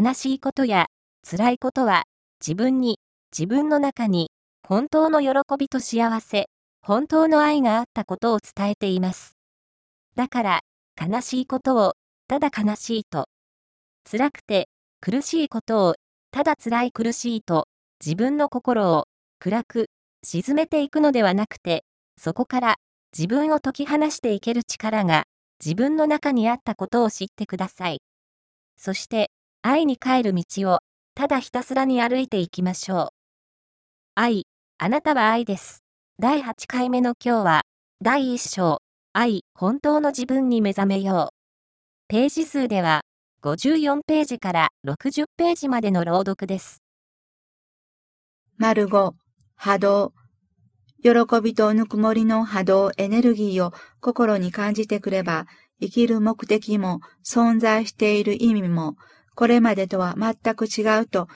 悲しいことや辛いことは自分に、自分の中に本当の喜びと幸せ、本当の愛があったことを伝えています。だから、悲しいことを、ただ悲しいと。辛くて、苦しいことを、ただ辛い苦しいと、自分の心を、暗く、沈めていくのではなくて、そこから、自分を解き放していける力が、自分の中にあったことを知ってください。そして、愛に帰る道を、ただひたすらに歩いていきましょう。愛、あなたは愛です。第8回目の今日は、第1章、愛、本当の自分に目覚めよう。ページ数では、54ページから60ページまでの朗読です。丸5、波動。喜びとぬくもりの波動エネルギーを心に感じてくれば、生きる目的も存在している意味も、これまでとは全く違うと、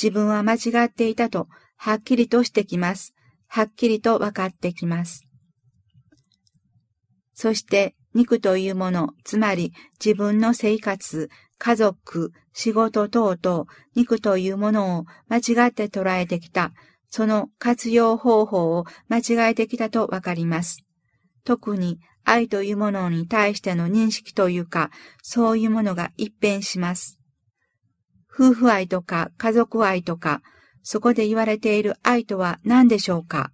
自分は間違っていたと、はっきりとしてきます。はっきりと分かってきます。そして、肉というもの、つまり自分の生活、家族、仕事等々、肉というものを間違って捉えてきた、その活用方法を間違えてきたとわかります。特に愛というものに対しての認識というか、そういうものが一変します。夫婦愛とか家族愛とか、そこで言われている愛とは何でしょうか？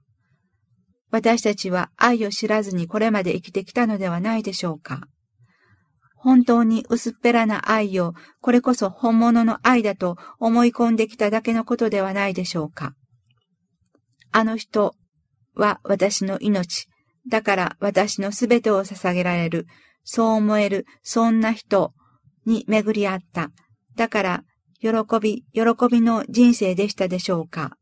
私たちは愛を知らずにこれまで生きてきたのではないでしょうか？本当に薄っぺらな愛を、これこそ本物の愛だと思い込んできただけのことではないでしょうか？あの人は私の命。だから私のすべてを捧げられる。そう思える、そんな人に巡り合った。だから、喜び、喜びの人生でしたでしょうか？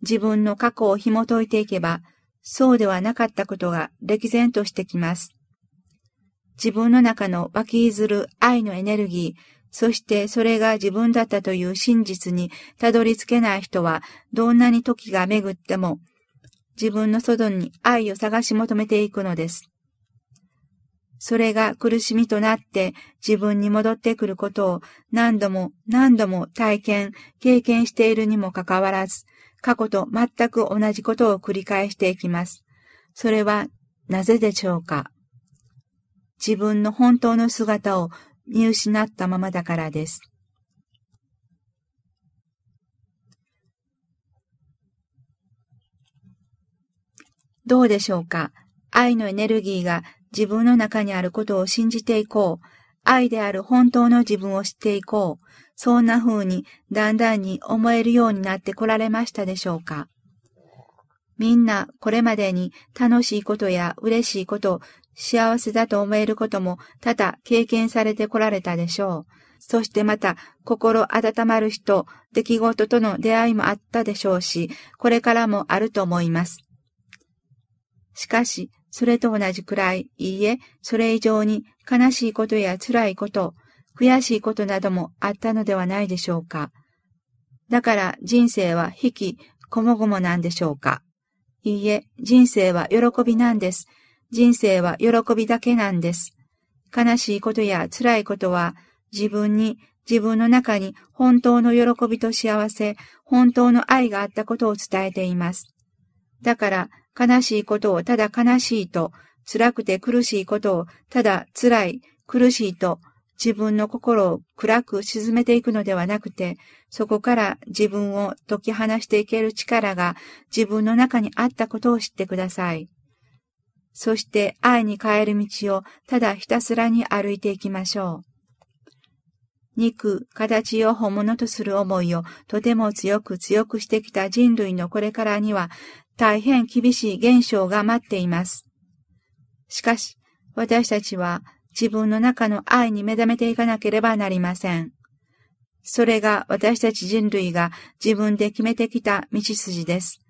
自分の過去を紐解いていけば、そうではなかったことが歴然としてきます。自分の中の湧きずる愛のエネルギー、そしてそれが自分だったという真実にたどり着けない人は、どんなに時が巡っても、自分の外に愛を探し求めていくのです。それが苦しみとなって自分に戻ってくることを何度も何度も体験、経験しているにもかかわらず、過去と全く同じことを繰り返していきます。それはなぜでしょうか？自分の本当の姿を見失ったままだからです。どうでしょうか？愛のエネルギーが自分の中にあることを信じていこう。愛である本当の自分を知っていこう。そんな風にだんだんに思えるようになってこられましたでしょうかみんなこれまでに楽しいことや嬉しいこと、幸せだと思えることも多々経験されてこられたでしょう。そしてまた心温まる人、出来事との出会いもあったでしょうし、これからもあると思います。しかし、それと同じくらい、いいえ、それ以上に悲しいことや辛いこと、悔しいことなどもあったのではないでしょうか。だから人生は引き、こもごもなんでしょうか。いいえ、人生は喜びなんです。人生は喜びだけなんです。悲しいことや辛いことは自分に、自分の中に本当の喜びと幸せ、本当の愛があったことを伝えています。だから悲しいことをただ悲しいと、辛くて苦しいことをただ辛い、苦しいと、自分の心を暗く沈めていくのではなくて、そこから自分を解き放していける力が自分の中にあったことを知ってください。そして愛に変える道をただひたすらに歩いていきましょう。肉、形を本物とする思いをとても強く強くしてきた人類のこれからには大変厳しい現象が待っています。しかし、私たちは自分の中の愛に目覚めていかなければなりません。それが私たち人類が自分で決めてきた道筋です。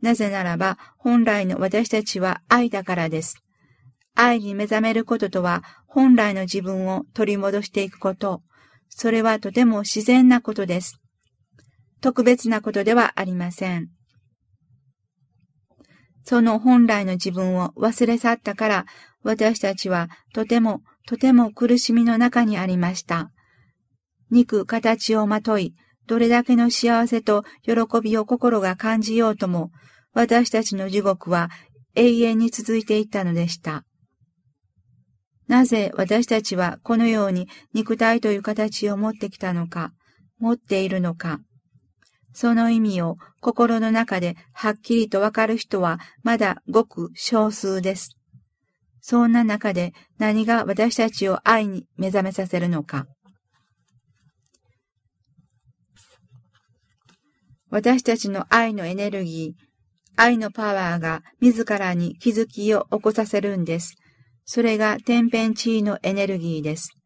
なぜならば、本来の私たちは愛だからです。愛に目覚めることとは、本来の自分を取り戻していくこと。それはとても自然なことです。特別なことではありません。その本来の自分を忘れ去ったから、私たちはとてもとても苦しみの中にありました。肉形をまとい、どれだけの幸せと喜びを心が感じようとも、私たちの地獄は永遠に続いていったのでした。なぜ私たちはこのように肉体という形を持ってきたのか、持っているのか。その意味を心の中ではっきりとわかる人はまだごく少数です。そんな中で何が私たちを愛に目覚めさせるのか。私たちの愛のエネルギー、愛のパワーが自らに気づきを起こさせるんです。それが天変地異のエネルギーです。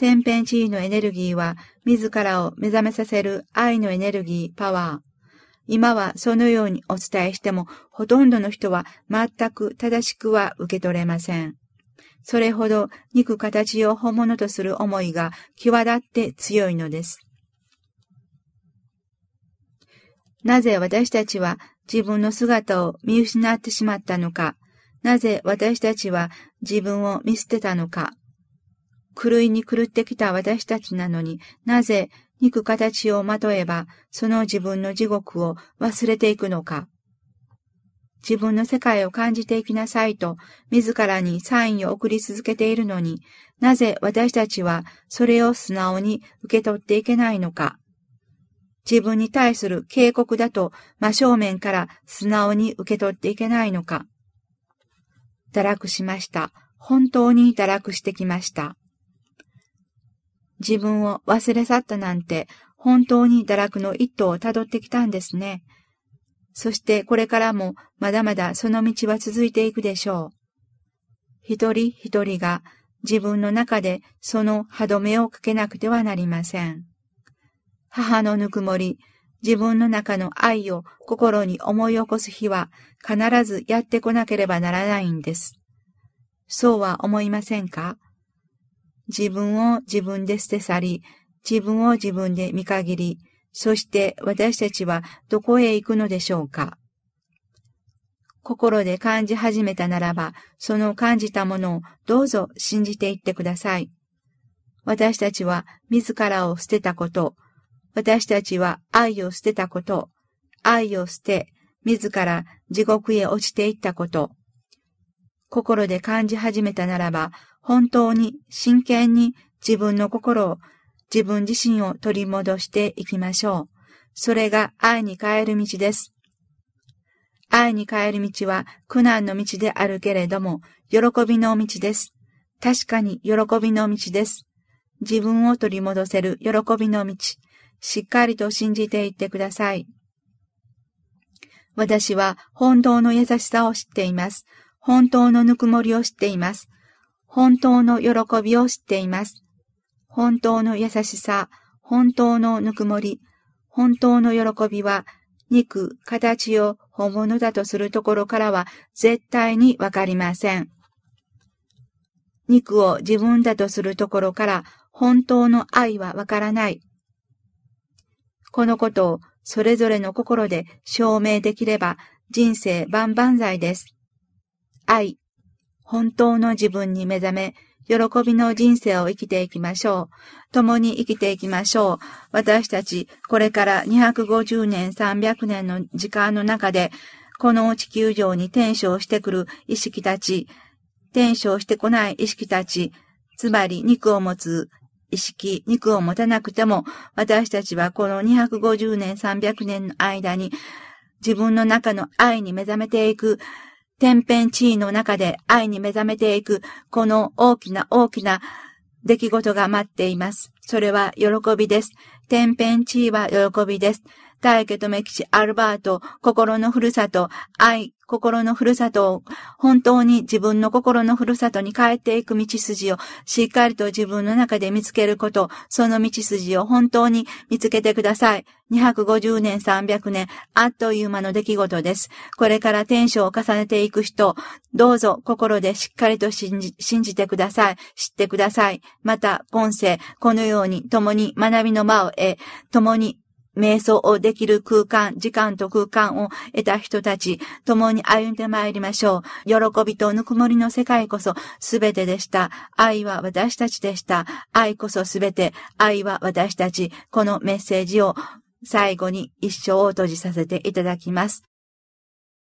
天変地異のエネルギーは、自らを目覚めさせる愛のエネルギー、パワー。今はそのようにお伝えしても、ほとんどの人は全く正しくは受け取れません。それほど肉形を本物とする思いが際立って強いのです。なぜ私たちは自分の姿を見失ってしまったのか、なぜ私たちは自分を見捨てたのか。狂いに狂ってきた私たちなのになぜ肉形をまとえばその自分の地獄を忘れていくのか。自分の世界を感じていきなさいと自らにサインを送り続けているのになぜ私たちはそれを素直に受け取っていけないのか。自分に対する警告だと真正面から素直に受け取っていけないのか。堕落しました。本当に堕落してきました。自分を忘れ去ったなんて、本当に堕落の一途をたどってきたんですね。そしてこれからもまだまだその道は続いていくでしょう。一人一人が自分の中でその歯止めをかけなくてはなりません。母のぬくもり、自分の中の愛を心に思い起こす日は必ずやってこなければならないんです。そうは思いませんか？自分を自分で捨て去り、自分を自分で見限り、そして私たちはどこへ行くのでしょうか心で感じ始めたならば、その感じたものをどうぞ信じていってください。私たちは自らを捨てたこと、私たちは愛を捨てたこと、愛を捨て、自ら地獄へ落ちていったこと、心で感じ始めたならば、本当に真剣に自分の心を、自分自身を取り戻していきましょう。それが愛に変える道です。愛に変える道は苦難の道であるけれども、喜びの道です。確かに喜びの道です。自分を取り戻せる喜びの道。しっかりと信じていってください。私は本当の優しさを知っています。本当のぬくもりを知っています。本当の喜びを知っています。本当の優しさ、本当のぬくもり、本当の喜びは、肉、形を本物だとするところからは絶対にわかりません。肉を自分だとするところから本当の愛はわからない。このことをそれぞれの心で証明できれば人生万々歳です。愛、本当の自分に目覚め、喜びの人生を生きていきましょう。共に生きていきましょう。私たち、これから250年、300年の時間の中で、この地球上に転生してくる意識たち、転生してこない意識たち、つまり肉を持つ意識、肉を持たなくても、私たちはこの250年、300年の間に、自分の中の愛に目覚めていく、天変地異の中で愛に目覚めていく、この大きな大きな出来事が待っています。それは喜びです。天変地異は喜びです。大家とメキシ、アルバート、心のふるさと、愛、心のふるさとを、本当に自分の心のふるさとに帰っていく道筋をしっかりと自分の中で見つけること、その道筋を本当に見つけてください。250年、300年、あっという間の出来事です。これから天使を重ねていく人、どうぞ心でしっかりと信じ信じてください。知ってください。また、今世、このように共に学びの間を得、共に瞑想をできる空間、時間と空間を得た人たち、共に歩んでまいりましょう。喜びとぬくもりの世界こそ全てでした。愛は私たちでした。愛こそ全て。愛は私たち。このメッセージを最後に一生を閉じさせていただきます。